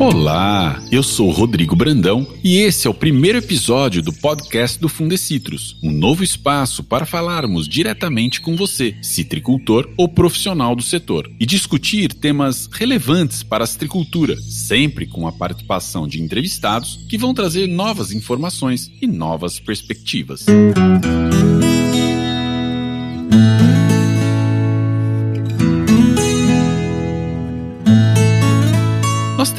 Olá, eu sou Rodrigo Brandão e esse é o primeiro episódio do podcast do Fundecitrus, um novo espaço para falarmos diretamente com você, citricultor ou profissional do setor, e discutir temas relevantes para a citricultura, sempre com a participação de entrevistados que vão trazer novas informações e novas perspectivas. Música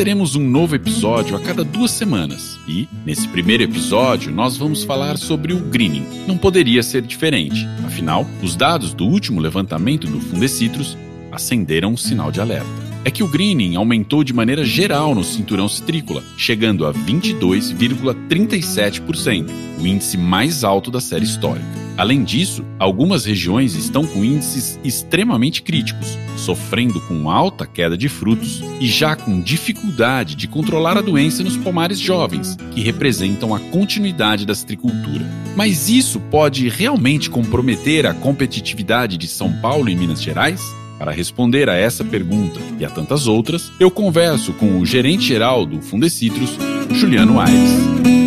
teremos um novo episódio a cada duas semanas e, nesse primeiro episódio, nós vamos falar sobre o greening. Não poderia ser diferente, afinal, os dados do último levantamento do Fundecitrus acenderam um sinal de alerta. É que o greening aumentou de maneira geral no cinturão citrícola, chegando a 22,37%, o índice mais alto da série histórica. Além disso, algumas regiões estão com índices extremamente críticos, sofrendo com alta queda de frutos e já com dificuldade de controlar a doença nos pomares jovens, que representam a continuidade da citricultura. Mas isso pode realmente comprometer a competitividade de São Paulo e Minas Gerais? Para responder a essa pergunta e a tantas outras, eu converso com o gerente geral do Fundecitrus, Juliano Aires.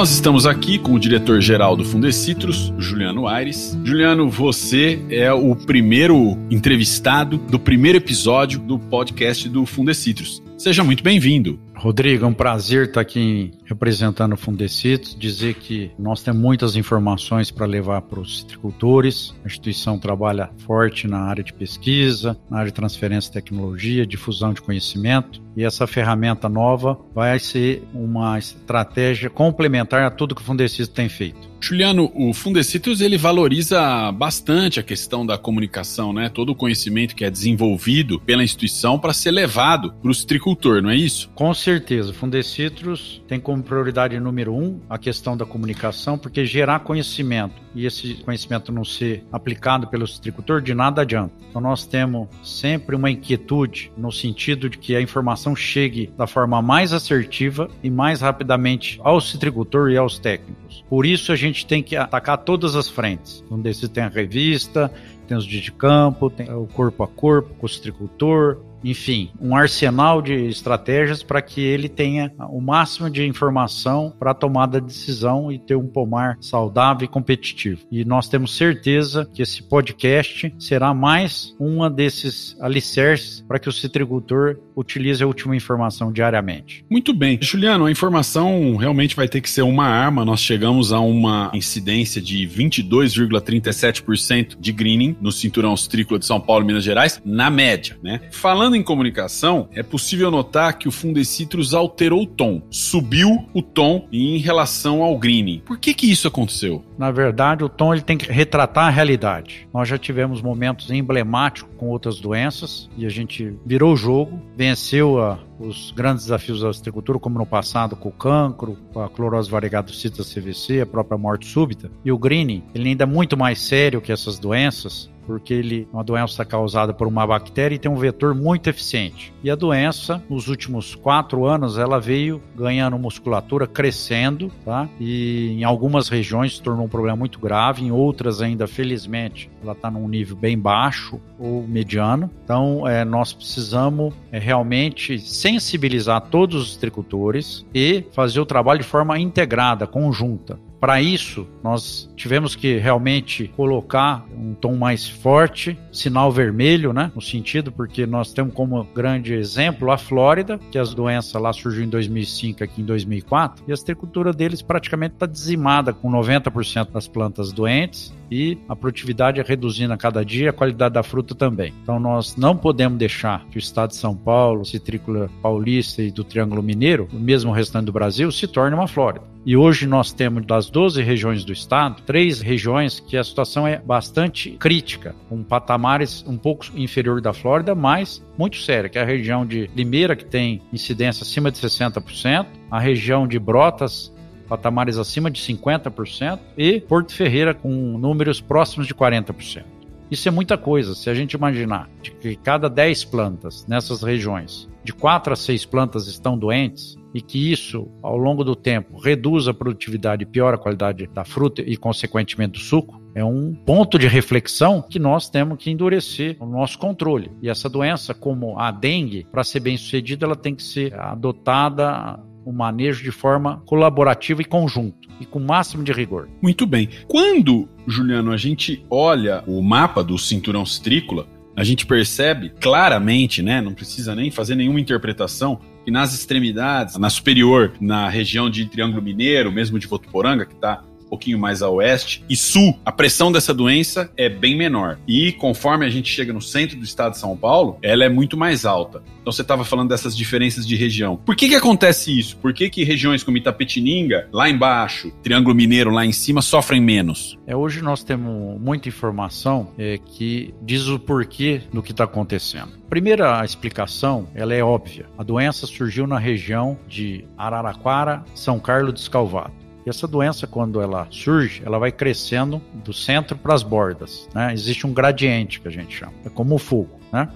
Nós estamos aqui com o diretor-geral do Fundecitrus, Juliano Aires. Juliano, você é o primeiro entrevistado do primeiro episódio do podcast do Fundecitrus. Seja muito bem-vindo. Rodrigo, é um prazer estar aqui representando o Fundecitos, dizer que nós temos muitas informações para levar para os citricultores. A instituição trabalha forte na área de pesquisa, na área de transferência de tecnologia, difusão de conhecimento, e essa ferramenta nova vai ser uma estratégia complementar a tudo que o Fundecitos tem feito. Juliano, o Fundecitrus ele valoriza bastante a questão da comunicação, né? Todo o conhecimento que é desenvolvido pela instituição para ser levado para o citricultor, não é isso? Com certeza. O Fundecitrus tem como prioridade número um a questão da comunicação, porque gerar conhecimento e esse conhecimento não ser aplicado pelo citricultor, de nada adianta. Então nós temos sempre uma inquietude no sentido de que a informação chegue da forma mais assertiva e mais rapidamente ao citricultor e aos técnicos. Por isso a gente tem que atacar todas as frentes. Um desses tem a revista, tem os dias de campo, tem o corpo a corpo, com o citricultor, enfim, um arsenal de estratégias para que ele tenha o máximo de informação para tomada de decisão e ter um pomar saudável e competitivo. E nós temos certeza que esse podcast será mais uma desses alicerces para que o citricultor utilize a última informação diariamente. Muito bem. Juliano, a informação realmente vai ter que ser uma arma. Nós chegamos a uma incidência de 22,37% de greening no cinturão citrícola de São Paulo Minas Gerais, na média, né? Falando Falando em comunicação, é possível notar que o Fundecitrus alterou o tom, subiu o tom em relação ao greening. Por que que isso aconteceu? Na verdade, o tom ele tem que retratar a realidade. Nós já tivemos momentos emblemáticos com outras doenças e a gente virou o jogo, venceu a, os grandes desafios da agricultura, como no passado com o cancro, com a clorose variegada cita CVC, a própria morte súbita. E o greening, ele ainda é muito mais sério que essas doenças, porque ele é uma doença causada por uma bactéria e tem um vetor muito eficiente. E a doença, nos últimos quatro anos, ela veio ganhando musculatura, crescendo, tá? E em algumas regiões se tornou um problema muito grave, em outras ainda, felizmente, ela está num nível bem baixo ou mediano. Então, é, nós precisamos é, realmente sensibilizar todos os agricultores e fazer o trabalho de forma integrada, conjunta. Para isso, nós tivemos que realmente colocar um tom mais forte, sinal vermelho, né? No sentido, porque nós temos como grande exemplo a Flórida, que as doenças lá surgiu em 2005, aqui em 2004, e a agricultura deles praticamente está dizimada, com 90% das plantas doentes e a produtividade é reduzindo a cada dia, a qualidade da fruta também. Então nós não podemos deixar que o estado de São Paulo, citrícola paulista e do Triângulo Mineiro, o mesmo restante do Brasil, se torne uma Flórida. E hoje nós temos das 12 regiões do estado, três regiões que a situação é bastante crítica, com patamares um pouco inferior da Flórida, mas muito séria, que é a região de Limeira, que tem incidência acima de 60%, a região de Brotas, patamares acima de 50%, e Porto Ferreira com números próximos de 40%. Isso é muita coisa. Se a gente imaginar de que cada 10 plantas nessas regiões, de 4 a 6 plantas estão doentes, e que isso, ao longo do tempo, reduz a produtividade e piora a qualidade da fruta e, consequentemente, do suco, é um ponto de reflexão que nós temos que endurecer o nosso controle. E essa doença, como a dengue, para ser bem sucedida, ela tem que ser adotada o manejo de forma colaborativa e conjunto e com o máximo de rigor. Muito bem. Quando, Juliano, a gente olha o mapa do cinturão citrícola, a gente percebe claramente, né, não precisa nem fazer nenhuma interpretação, que nas extremidades, na superior, na região de Triângulo Mineiro, mesmo de Votuporanga, que está pouquinho mais a oeste, e sul, a pressão dessa doença é bem menor. E conforme a gente chega no centro do estado de São Paulo, ela é muito mais alta. Então você estava falando dessas diferenças de região. Por que que acontece isso? Por que que regiões como Itapetininga, lá embaixo, Triângulo Mineiro lá em cima, sofrem menos? É, hoje nós temos muita informação é, que diz o porquê do que está acontecendo. Primeira explicação, ela é óbvia. A doença surgiu na região de Araraquara, São Carlos dos Calvados. E essa doença, quando ela surge, ela vai crescendo do centro para as bordas. Né? Existe um gradiente que a gente chama, é como o fogo. Né?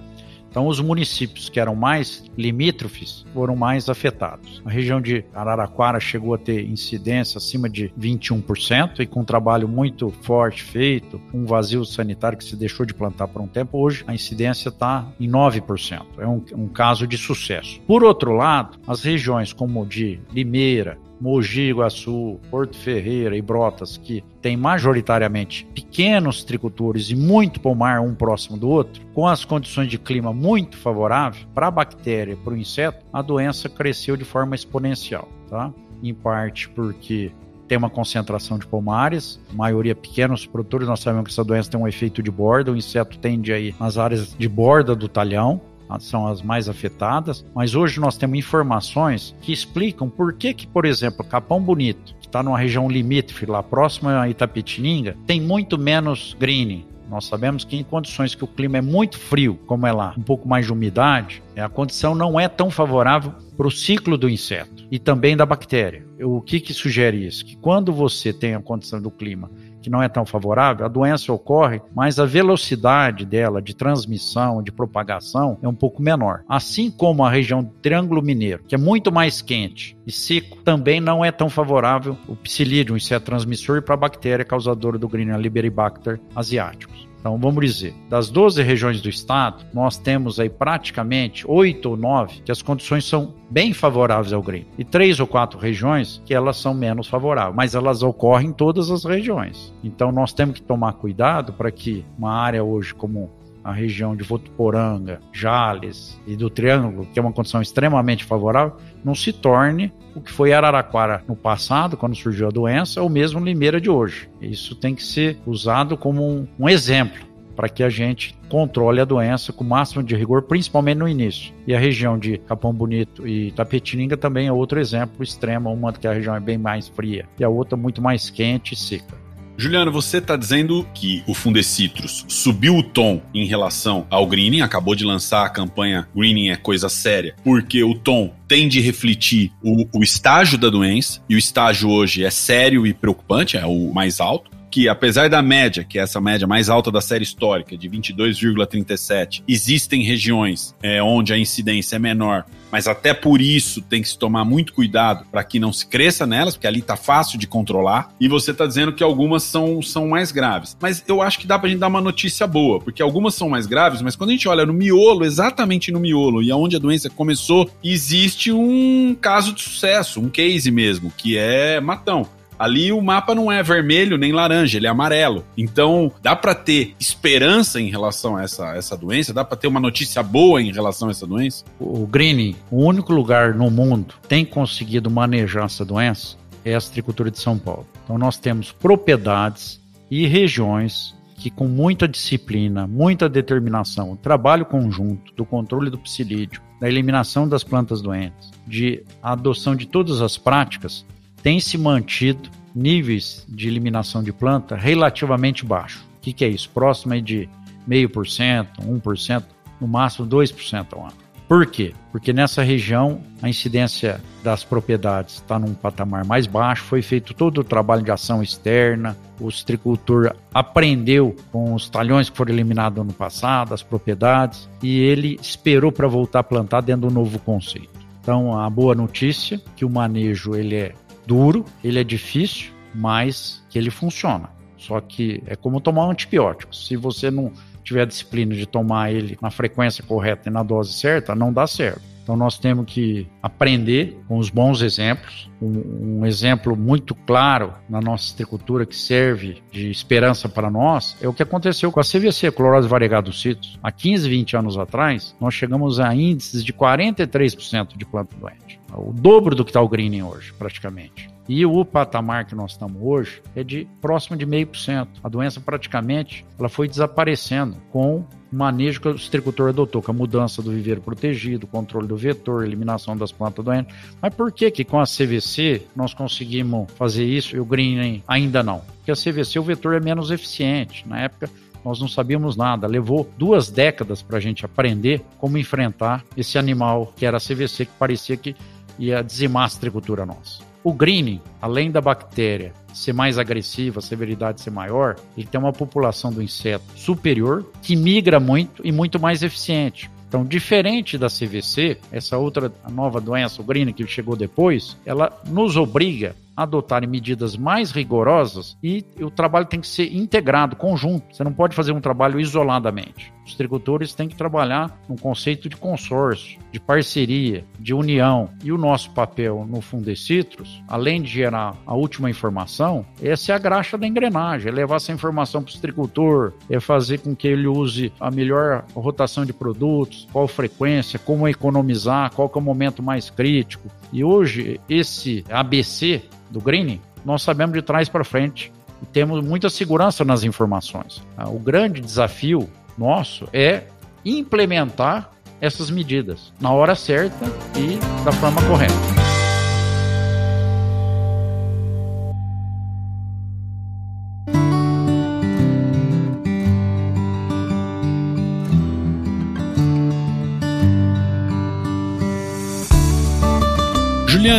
Então, os municípios que eram mais limítrofes foram mais afetados. A região de Araraquara chegou a ter incidência acima de 21%, e com um trabalho muito forte feito, um vazio sanitário que se deixou de plantar por um tempo, hoje a incidência está em 9%. É um, um caso de sucesso. Por outro lado, as regiões como de Limeira, Mogi Guaçu, Porto Ferreira e Brotas, que tem majoritariamente pequenos tricultores e muito pomar um próximo do outro, com as condições de clima muito favoráveis para a bactéria e para o inseto, a doença cresceu de forma exponencial, tá? Em parte porque tem uma concentração de pomares, maioria pequenos produtores, nós sabemos que essa doença tem um efeito de borda, o inseto tende aí nas áreas de borda do talhão, são as mais afetadas, mas hoje nós temos informações que explicam por que, que por exemplo, Capão Bonito, que está numa região limítrofe lá próxima a Itapetininga, tem muito menos greening. Nós sabemos que em condições que o clima é muito frio, como é lá, um pouco mais de umidade, a condição não é tão favorável para o ciclo do inseto e também da bactéria. O que, que sugere isso? Que quando você tem a condição do clima que não é tão favorável, a doença ocorre, mas a velocidade dela de transmissão, de propagação é um pouco menor. Assim como a região do Triângulo Mineiro, que é muito mais quente e seco, também não é tão favorável o psilídeo, um inseto transmissor, para a bactéria causadora do Greenland Liberibacter asiáticos. Então, vamos dizer, das 12 regiões do estado, nós temos aí praticamente 8 ou 9 que as condições são bem favoráveis ao green. E três ou quatro regiões que elas são menos favoráveis, mas elas ocorrem em todas as regiões. Então, nós temos que tomar cuidado para que uma área hoje como a região de Votuporanga, Jales e do Triângulo, que é uma condição extremamente favorável, não se torne o que foi Araraquara no passado, quando surgiu a doença, ou mesmo Limeira de hoje. Isso tem que ser usado como um, um exemplo para que a gente controle a doença com o máximo de rigor, principalmente no início. E a região de Capão Bonito e Tapetininga também é outro exemplo extremo, uma que a região é bem mais fria e a outra muito mais quente e seca. Juliano, você está dizendo que o Fundecitrus subiu o tom em relação ao greening, acabou de lançar a campanha Greening é coisa séria, porque o tom tem de refletir o, o estágio da doença, e o estágio hoje é sério e preocupante, é o mais alto que, apesar da média, que é essa média mais alta da série histórica, de 22,37, existem regiões é, onde a incidência é menor, mas até por isso tem que se tomar muito cuidado para que não se cresça nelas, porque ali está fácil de controlar. E você está dizendo que algumas são, são mais graves. Mas eu acho que dá para a gente dar uma notícia boa, porque algumas são mais graves, mas quando a gente olha no miolo, exatamente no miolo, e aonde a doença começou, existe um caso de sucesso, um case mesmo, que é matão. Ali o mapa não é vermelho nem laranja, ele é amarelo. Então, dá para ter esperança em relação a essa, essa doença? Dá para ter uma notícia boa em relação a essa doença? O greening, o único lugar no mundo que tem conseguido manejar essa doença é a agricultura de São Paulo. Então, nós temos propriedades e regiões que com muita disciplina, muita determinação, trabalho conjunto do controle do psilídeo, da eliminação das plantas doentes, de adoção de todas as práticas, tem se mantido níveis de eliminação de planta relativamente baixos. O que, que é isso? Próximo de 0,5%, 1%, no máximo 2% ao ano. Por quê? Porque nessa região a incidência das propriedades está num patamar mais baixo, foi feito todo o trabalho de ação externa, o citricultor aprendeu com os talhões que foram eliminados no passado, as propriedades, e ele esperou para voltar a plantar dentro do novo conceito. Então, a boa notícia que o manejo ele é duro, ele é difícil, mas que ele funciona. Só que é como tomar um antibiótico. Se você não tiver a disciplina de tomar ele na frequência correta e na dose certa, não dá certo. Então nós temos que aprender com os bons exemplos. Um, um, exemplo muito claro na nossa agricultura que serve de esperança para nós é o que aconteceu com a CVC, clorose variegada dos sítios. Há 15, 20 anos atrás, nós chegamos a índices de 43% de planta doente. O dobro do que está o greening hoje, praticamente. E o patamar que nós estamos hoje é de próximo de meio por cento. A doença praticamente ela foi desaparecendo com manejo que o citricultor adotou, com a mudança do viveiro protegido, controle do vetor, eliminação das plantas doentes. Mas por que que com a CVC nós conseguimos fazer isso e o greening ainda não? Porque a CVC o vetor é menos eficiente. Na época nós não sabíamos nada. Levou duas décadas para a gente aprender como enfrentar esse animal que era a CVC, que parecia que ia dizimar a citricultura nossa. O greening, além da bactéria ser mais agressiva, a severidade ser maior, ele tem uma população do inseto superior que migra muito e muito mais eficiente. Então, diferente da CVC, essa outra nova doença, o greening, que chegou depois, ela nos obriga adotarem medidas mais rigorosas e o trabalho tem que ser integrado, conjunto. Você não pode fazer um trabalho isoladamente. Os agricultores têm que trabalhar num conceito de consórcio, de parceria, de união. E o nosso papel no Fundecitrus, além de gerar a última informação, essa é a graxa da engrenagem, é levar essa informação para o agricultor, é fazer com que ele use a melhor rotação de produtos, qual frequência, como economizar, qual é o momento mais crítico. E hoje, esse ABC do greening, nós sabemos de trás para frente e temos muita segurança nas informações. Ah, o grande desafio nosso é implementar essas medidas na hora certa e da forma correta.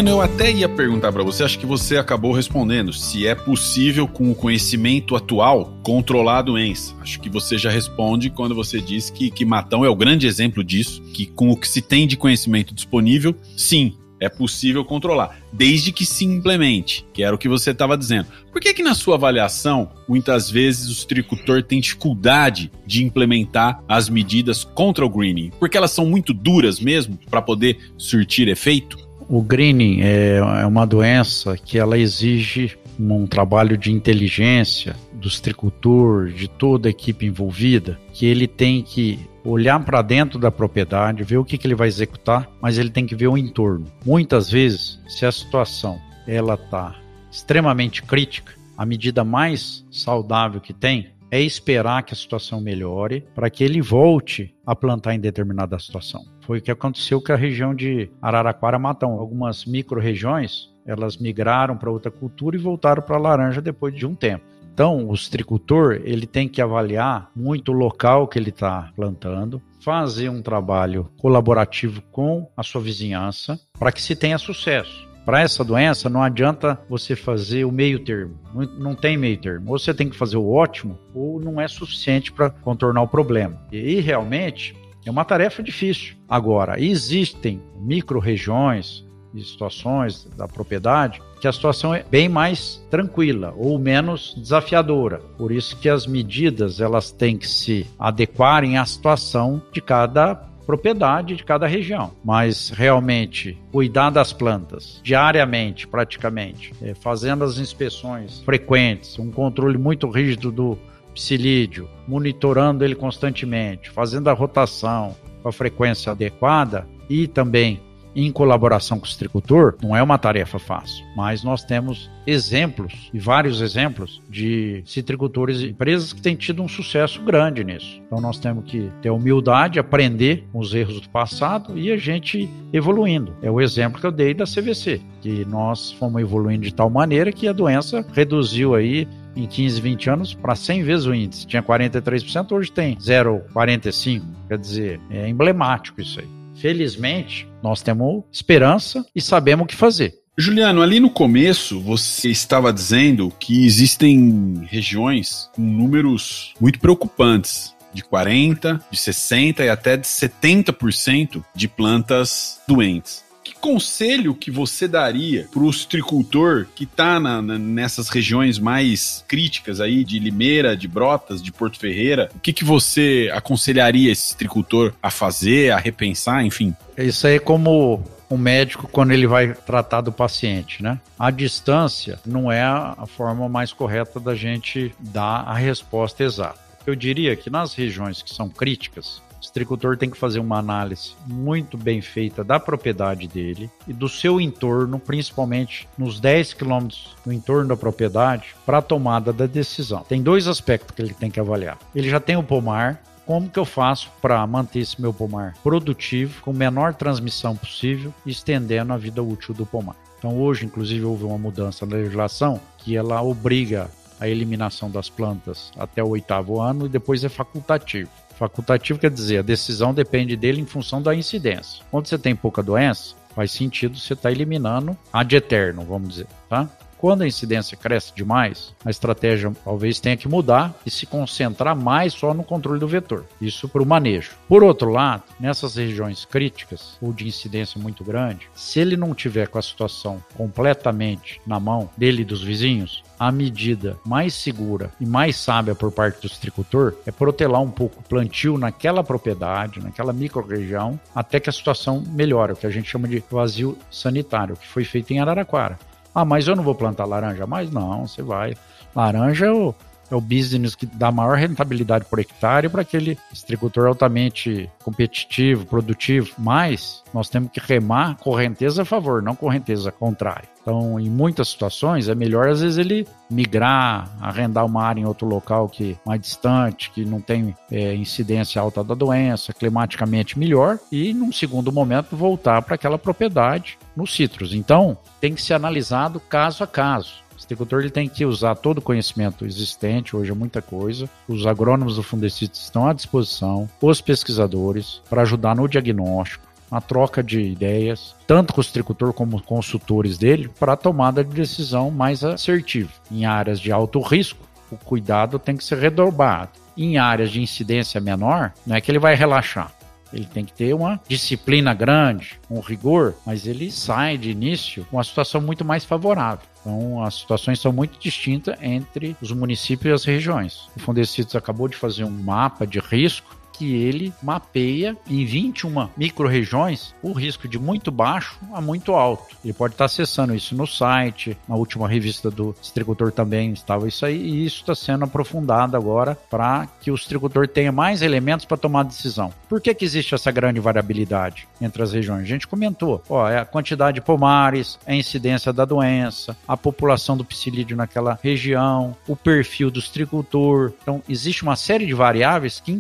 Juliano, eu até ia perguntar para você, acho que você acabou respondendo, se é possível com o conhecimento atual controlar a doença. Acho que você já responde quando você diz que, que Matão é o grande exemplo disso, que com o que se tem de conhecimento disponível, sim, é possível controlar, desde que se implemente, que era o que você estava dizendo. Por que que na sua avaliação, muitas vezes o citricultor tem dificuldade de implementar as medidas contra o greening? Porque elas são muito duras mesmo para poder surtir efeito? O greening é, é uma doença que ela exige um trabalho de inteligência do citricultor, de toda a equipe envolvida, que ele tem que olhar para dentro da propriedade, ver o que, que ele vai executar, mas ele tem que ver o entorno. Muitas vezes, se a situação ela está extremamente crítica, a medida mais saudável que tem é esperar que a situação melhore para que ele volte a plantar em determinada situação. Foi o que aconteceu com a região de Araraquara Matão. Algumas micro-regiões, elas migraram para outra cultura e voltaram para a laranja depois de um tempo. Então, o citricultor ele tem que avaliar muito o local que ele está plantando, fazer um trabalho colaborativo com a sua vizinhança para que se tenha sucesso. Para essa doença, não adianta você fazer o meio termo. Não, tem meio termo. Ou você tem que fazer o ótimo, ou não é suficiente para contornar o problema. E realmente é uma tarefa difícil. Agora, existem micro-regiões e situações da propriedade que a situação é bem mais tranquila ou menos desafiadora. Por isso que as medidas elas têm que se adequarem à situação de cada propriedade de cada região. Mas realmente cuidar das plantas diariamente, praticamente, é, fazendo as inspeções frequentes, um controle muito rígido do psilídeo, monitorando ele constantemente, fazendo a rotação com a frequência adequada e também em colaboração com o citricultor, não é uma tarefa fácil, mas nós temos exemplos, e vários exemplos, de citricultores e empresas que têm tido um sucesso grande nisso. Então nós temos que ter humildade, aprender com os erros do passado e a gente evoluindo. É o exemplo que eu dei da CVC, que nós fomos evoluindo de tal maneira que a doença reduziu aí em 15, 20 anos para 100 vezes o índice. Tinha 43%, hoje tem 0,45%. Quer dizer, é emblemático isso aí. Felizmente, nós temos esperança e sabemos o que fazer. Juliano, ali no começo você estava dizendo que existem regiões com números muito preocupantes de 40, de 60 e até de 70% de plantas doentes. Conselho que você daria para o citricultor que está nessas regiões mais críticas aí de Limeira, de Brotas, de Porto Ferreira? O que, que você aconselharia esse citricultor a fazer, a repensar, enfim? Isso aí é como um médico quando ele vai tratar do paciente, né? A distância não é a forma mais correta da gente dar a resposta exata. Eu diria que nas regiões que são críticas, o citricultor tem que fazer uma análise muito bem feita da propriedade dele e do seu entorno, principalmente nos 10 quilômetros no entorno da propriedade, para a tomada da decisão. Tem dois aspectos que ele tem que avaliar. Ele já tem o pomar, como que eu faço para manter esse meu pomar produtivo, com menor transmissão possível, estendendo a vida útil do pomar. Então hoje, inclusive, houve uma mudança na legislação que ela obriga a eliminação das plantas até o oitavo ano e depois é facultativo. Facultativo quer dizer, a decisão depende dele em função da incidência. Quando você tem pouca doença, faz sentido você estar tá eliminando ad eterno, vamos dizer, tá? Quando a incidência cresce demais, a estratégia talvez tenha que mudar e se concentrar mais só no controle do vetor. Isso para o manejo. Por outro lado, nessas regiões críticas ou de incidência muito grande, se ele não tiver com a situação completamente na mão dele e dos vizinhos, a medida mais segura e mais sábia por parte do citricultor é protelar um pouco o plantio naquela propriedade, naquela microrregião, até que a situação melhore, o que a gente chama de vazio sanitário, que foi feito em Araraquara. Ah, mas eu não vou plantar laranja mais? Não, você vai. Laranja é o, é business que dá maior rentabilidade por hectare para aquele agricultor altamente competitivo, produtivo. Mas nós temos que remar correnteza a favor, não correnteza contrária. Então, em muitas situações, é melhor às vezes ele migrar, arrendar uma área em outro local que mais distante, que não tem é, incidência alta da doença, climaticamente melhor, e num segundo momento voltar para aquela propriedade no citros. Então, tem que ser analisado caso a caso. O agricultor ele tem que usar todo o conhecimento existente, hoje é muita coisa. Os agrônomos do Fundecito estão à disposição, os pesquisadores, para ajudar no diagnóstico, uma troca de ideias, tanto com o agricultor como consultores dele, para a tomada de decisão mais assertiva. Em áreas de alto risco, o cuidado tem que ser redobrado. Em áreas de incidência menor, não é que ele vai relaxar. Ele tem que ter uma disciplina grande, um rigor, mas ele sai de início com uma situação muito mais favorável. Então, as situações são muito distintas entre os municípios e as regiões. O Fundecitos acabou de fazer um mapa de risco que ele mapeia em 21 micro-regiões o risco de muito baixo a muito alto. Ele pode estar acessando isso no site, na última revista do Distribuidor também estava isso aí, e isso está sendo aprofundado agora para que o distribuidor tenha mais elementos para tomar decisão. Por que, que existe essa grande variabilidade entre as regiões? A gente comentou, ó, é a quantidade de pomares, a incidência da doença, a população do psilídeo naquela região, o perfil do distribuidor. Então, existe uma série de variáveis que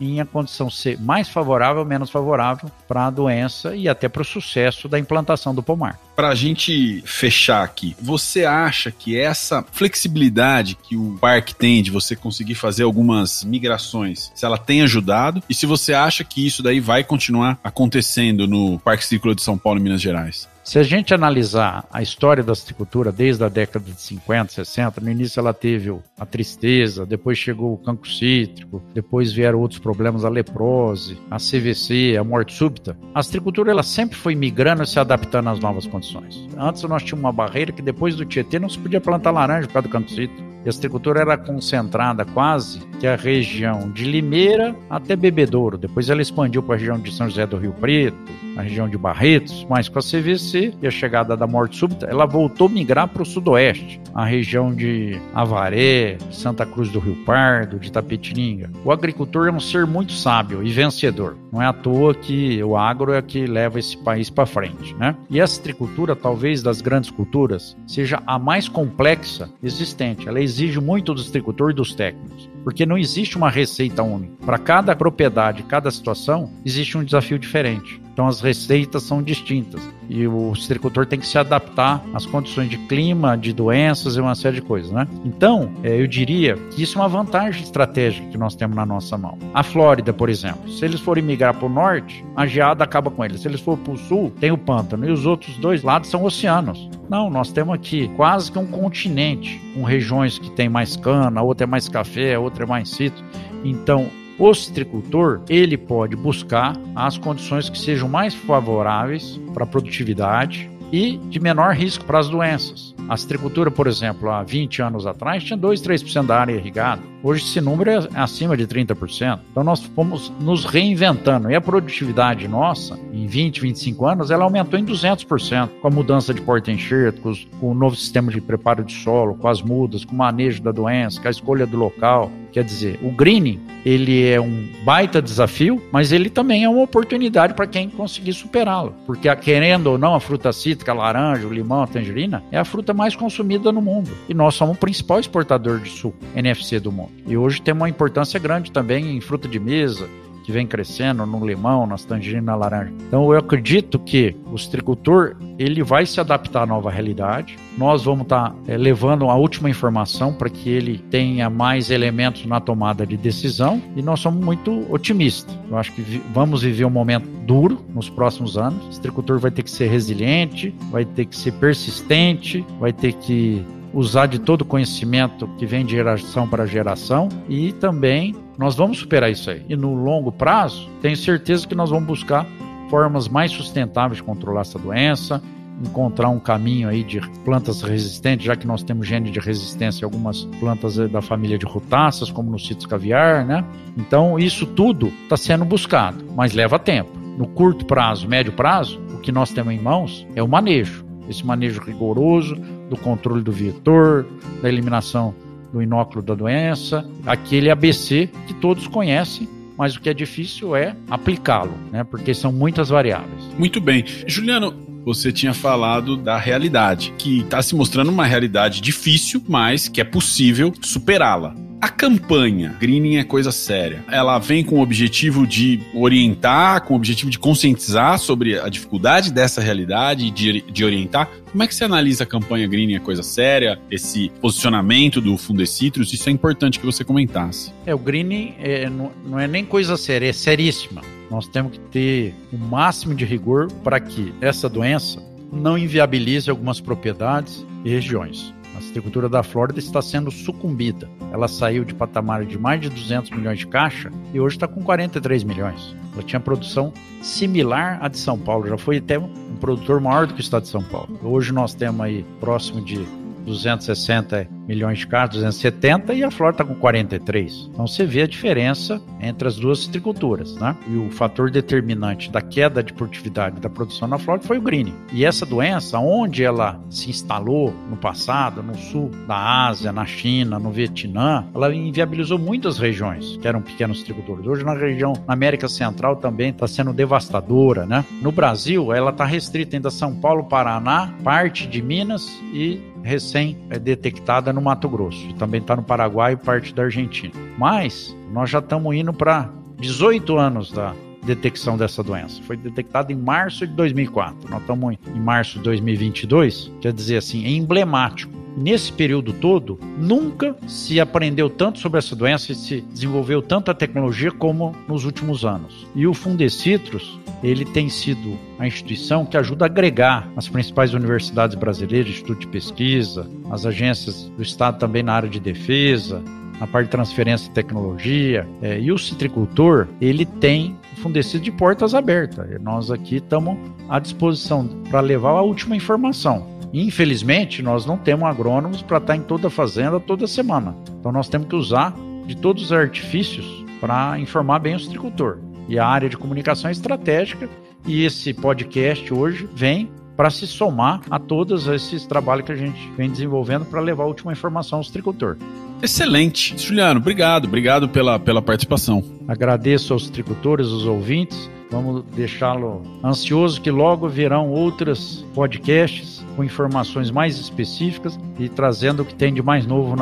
em a condição ser mais favorável menos favorável para a doença e até para o sucesso da implantação do pomar. Para a gente fechar aqui, você acha que essa flexibilidade que o parque tem de você conseguir fazer algumas migrações, se ela tem ajudado e se você acha que isso daí vai continuar acontecendo no Parque Círculo de São Paulo Minas Gerais? Se a gente analisar a história da citricultura desde a década de 50, 60, no início ela teve a tristeza, depois chegou o cancro cítrico, depois vieram outros problemas, a leprose, a CVC, a morte súbita. A citricultura ela sempre foi migrando e se adaptando às novas condições. Antes nós tínhamos uma barreira que depois do Tietê não se podia plantar laranja por causa do cancro cítrico. A agricultura era concentrada quase que a região de Limeira até Bebedouro. Depois ela expandiu para a região de São José do Rio Preto, a região de Barretos, mas com a CVC e a chegada da morte súbita, ela voltou a migrar para o sudoeste, a região de Avaré, Santa Cruz do Rio Pardo, de Tapetininga. O agricultor é um ser muito sábio e vencedor. Não é à toa que o agro é que leva esse país para frente, né? E a citricultura, talvez das grandes culturas, seja a mais complexa existente. Ela exige muito do agricultor e dos técnicos, porque não existe uma receita única. Para cada propriedade, cada situação, existe um desafio diferente. Então as receitas são distintas e o citricultor tem que se adaptar às condições de clima, de doenças e uma série de coisas, né? Então, é, eu diria que isso é uma vantagem estratégica que nós temos na nossa mão. A Flórida, por exemplo, se eles forem migrar para o norte, a geada acaba com eles. Se eles forem para o sul, tem o pântano e os outros dois lados são oceanos. Não, nós temos aqui quase que um continente, com regiões que tem mais cana, outra é mais café, outra é mais citro. Então, o citricultor, ele pode buscar as condições que sejam mais favoráveis para a produtividade e de menor risco para as doenças. A citricultura, por exemplo, há 20 anos atrás, tinha 2, 3% da área irrigada. Hoje esse número é acima de 30%. Então nós fomos nos reinventando. E a produtividade nossa, em 20, 25 anos, ela aumentou em 200%. Com a mudança de porta-enxerto, com o novo sistema de preparo de solo, com as mudas, com o manejo da doença, com a escolha do local. Quer dizer, o greening, ele é um baita desafio, mas ele também é uma oportunidade para quem conseguir superá-lo. Porque, querendo ou não, a fruta cítrica, a laranja, o limão, a tangerina, é a fruta mais consumida no mundo. E nós somos o principal exportador de suco NFC do mundo. E hoje tem uma importância grande também em fruta de mesa, que vem crescendo no limão, nas tangerinas, na laranja. Então eu acredito que o citricultor ele vai se adaptar à nova realidade. Nós vamos estar tá, é, levando a última informação para que ele tenha mais elementos na tomada de decisão e nós somos muito otimistas. Eu acho que vi vamos viver um momento duro nos próximos anos. O citricultor vai ter que ser resiliente, vai ter que ser persistente, vai ter que usar de todo o conhecimento que vem de geração para geração e também nós vamos superar isso aí. E no longo prazo, tenho certeza que nós vamos buscar formas mais sustentáveis de controlar essa doença, encontrar um caminho aí de plantas resistentes, já que nós temos gene de resistência em algumas plantas da família de rutáceas, como no citrus caviar, né? Então, isso tudo está sendo buscado, mas leva tempo. No curto prazo, médio prazo, o que nós temos em mãos é o manejo. Esse manejo rigoroso do controle do vetor, da eliminação do inóculo da doença, aquele ABC que todos conhecem, mas o que é difícil é aplicá-lo, né? Porque são muitas variáveis. Muito bem. Juliano, você tinha falado da realidade, que está se mostrando uma realidade difícil, mas que é possível superá-la. A campanha Greening é coisa séria. Ela vem com o objetivo de orientar, com o objetivo de conscientizar sobre a dificuldade dessa realidade e de, de orientar. Como é que você analisa a campanha Greening é coisa séria, esse posicionamento do Fundecitrus? Isso é importante que você comentasse. É, o Greening é, não, não é nem coisa séria, é seríssima. Nós temos que ter o máximo de rigor para que essa doença não inviabilize algumas propriedades e regiões. A citricultura da Flórida está sendo sucumbida. Ela saiu de patamar de mais de 200 milhões de caixa e hoje está com 43 milhões. Ela tinha produção similar à de São Paulo, já foi até um produtor maior do que o estado de São Paulo. Hoje nós temos aí próximo de 260 milhões de carros, 270, e a Flórida está com 43. Então você vê a diferença entre as duas citriculturas, né? E o fator determinante da queda de produtividade da produção na Flórida foi o greening. E essa doença, onde ela se instalou no passado, no sul da Ásia, na China, no Vietnã, ela inviabilizou muitas regiões que eram pequenos citricultores. Hoje na região, na América Central também está sendo devastadora, né? No Brasil, ela está restrita ainda a São Paulo, Paraná, parte de Minas e recém-detectada no Mato Grosso. Também está no Paraguai e parte da Argentina. Mas nós já estamos indo para 18 anos da detecção dessa doença. Foi detectada em março de 2004. Nós estamos em março de 2022. Quer dizer assim, é emblemático nesse período todo, nunca se aprendeu tanto sobre essa doença e se desenvolveu tanta tecnologia como nos últimos anos. E o Fundecitrus, ele tem sido a instituição que ajuda a agregar as principais universidades brasileiras, Instituto de Pesquisa, as agências do Estado também na área de defesa, na parte de transferência de tecnologia. É, e o citricultor, ele tem Fundecido de portas abertas. E nós aqui estamos à disposição para levar a última informação. Infelizmente, nós não temos agrônomos para estar em toda a fazenda toda semana. Então, nós temos que usar de todos os artifícios para informar bem o citricultor. E a área de comunicação é estratégica, e esse podcast hoje vem para se somar a todos esses trabalhos que a gente vem desenvolvendo para levar a última informação ao citricultor. Excelente. Juliano, obrigado. Obrigado pela, pela participação. Agradeço aos tricultores, aos ouvintes. Vamos deixá-lo ansioso que logo virão outros podcasts com informações mais específicas e trazendo o que tem de mais novo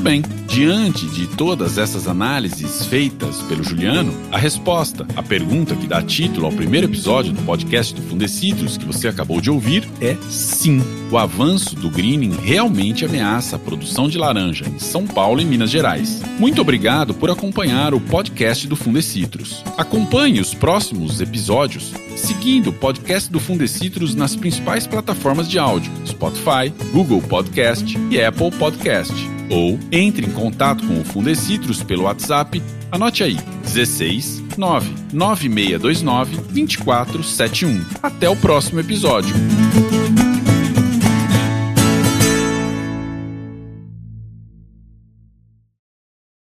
na citricultura. diante de todas essas análises feitas pelo Juliano, a resposta, a pergunta que dá título ao primeiro episódio do podcast do Fundecitrus que você acabou de ouvir é sim. O avanço do greening realmente ameaça a produção de laranja em São Paulo e Minas Gerais. Muito obrigado por acompanhar o podcast do Fundecitrus. Acompanhe os próximos episódios seguindo o podcast do Fundecitrus nas principais plataformas de áudio: Spotify, Google Podcast e Apple Podcast. Ou entre em contato com o Fundecitrus pelo WhatsApp. Anote aí: 16 99629 2471. Até o próximo episódio.